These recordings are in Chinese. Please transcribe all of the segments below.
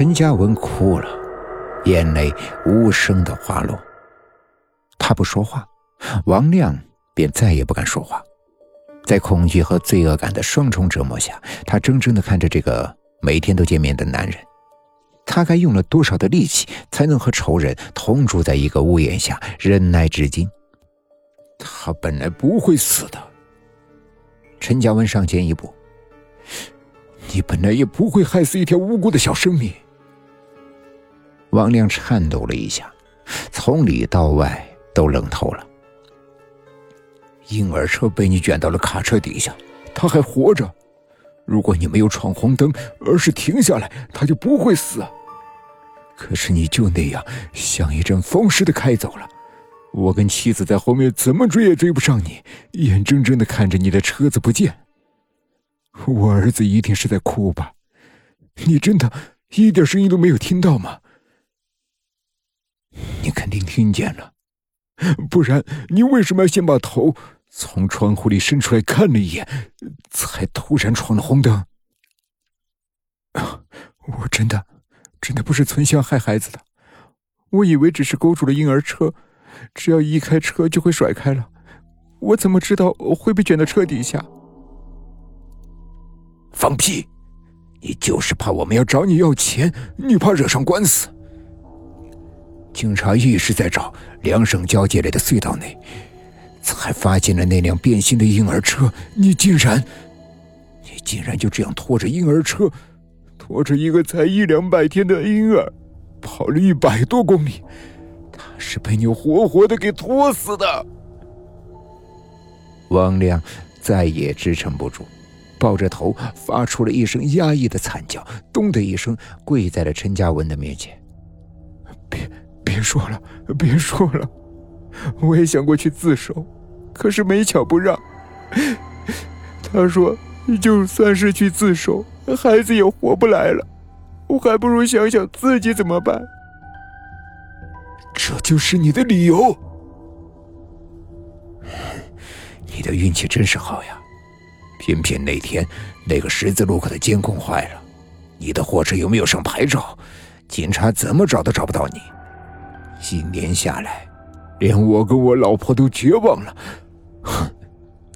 陈嘉文哭了，眼泪无声的滑落。他不说话，王亮便再也不敢说话。在恐惧和罪恶感的双重折磨下，他怔怔的看着这个每天都见面的男人。他该用了多少的力气，才能和仇人同住在一个屋檐下，忍耐至今？他本来不会死的。陈嘉文上前一步：“你本来也不会害死一条无辜的小生命。”王亮颤抖了一下，从里到外都冷透了。婴儿车被你卷到了卡车底下，他还活着。如果你没有闯红灯，而是停下来，他就不会死。可是你就那样，像一阵风似的开走了。我跟妻子在后面怎么追也追不上你，眼睁睁的看着你的车子不见。我儿子一定是在哭吧？你真的一点声音都没有听到吗？你肯定听见了，不然你为什么要先把头？从窗户里伸出来看了一眼，才突然闯了红灯。我真的，真的不是存心要害孩子的。我以为只是勾住了婴儿车，只要一开车就会甩开了。我怎么知道会被卷到车底下？放屁！你就是怕我们要找你要钱，你怕惹上官司。警察一直在找两省交界里的隧道内。才发现了那辆变形的婴儿车，你竟然，你竟然就这样拖着婴儿车，拖着一个才一两百天的婴儿，跑了一百多公里，他是被你活活的给拖死的。王亮再也支撑不住，抱着头发出了一声压抑的惨叫，咚的一声跪在了陈嘉文的面前。别说了，别说了。我也想过去自首，可是没巧不让。他说：“就算是去自首，孩子也活不来了。我还不如想想自己怎么办。”这就是你的理由？你的运气真是好呀！偏偏那天那个十字路口的监控坏了，你的货车又没有上牌照，警察怎么找都找不到你。几年下来。连我跟我老婆都绝望了，哼！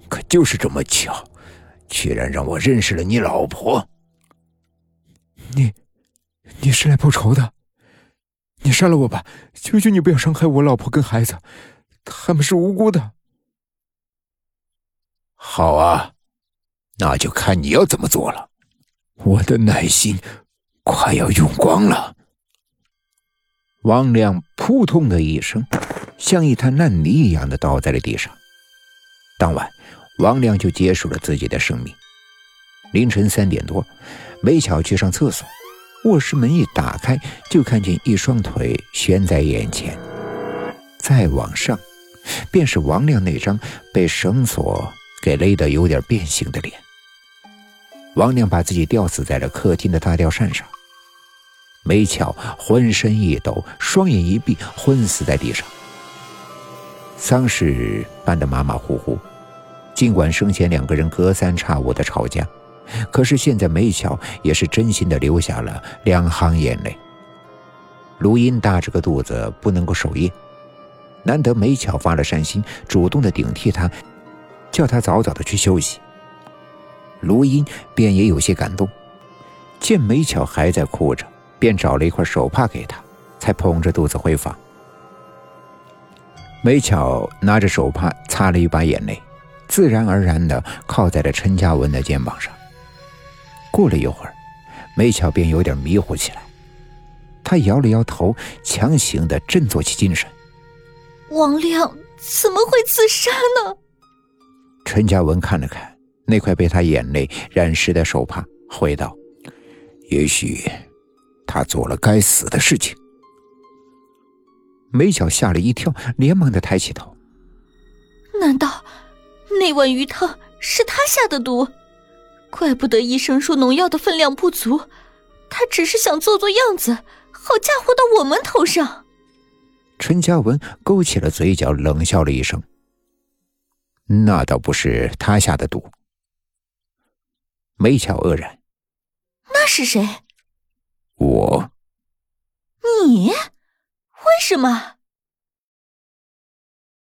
可就是这么巧，居然让我认识了你老婆。你，你是来报仇的？你杀了我吧！求求你不要伤害我老婆跟孩子，他们是无辜的。好啊，那就看你要怎么做了。我的耐心快要用光了。王亮扑通的一声。像一滩烂泥一样的倒在了地上。当晚，王亮就结束了自己的生命。凌晨三点多，梅巧去上厕所，卧室门一打开，就看见一双腿悬在眼前。再往上，便是王亮那张被绳索给勒得有点变形的脸。王亮把自己吊死在了客厅的大吊扇上。梅巧浑身一抖，双眼一闭，昏死在地上。丧事办得马马虎虎，尽管生前两个人隔三差五的吵架，可是现在梅巧也是真心的流下了两行眼泪。卢英大着个肚子不能够守夜，难得梅巧发了善心，主动的顶替他，叫他早早的去休息。卢英便也有些感动，见梅巧还在哭着，便找了一块手帕给他，才捧着肚子回房。梅巧拿着手帕擦了一把眼泪，自然而然的靠在了陈嘉文的肩膀上。过了一会儿，梅巧便有点迷糊起来，她摇了摇头，强行的振作起精神。王亮怎么会自杀呢？陈嘉文看了看那块被他眼泪染湿的手帕，回道：“也许他做了该死的事情。”梅巧吓了一跳，连忙的抬起头。难道那碗鱼汤是他下的毒？怪不得医生说农药的分量不足，他只是想做做样子，好嫁祸到我们头上。陈嘉文勾起了嘴角，冷笑了一声：“那倒不是他下的毒。”梅巧愕然：“那是谁？”我。你？为什么？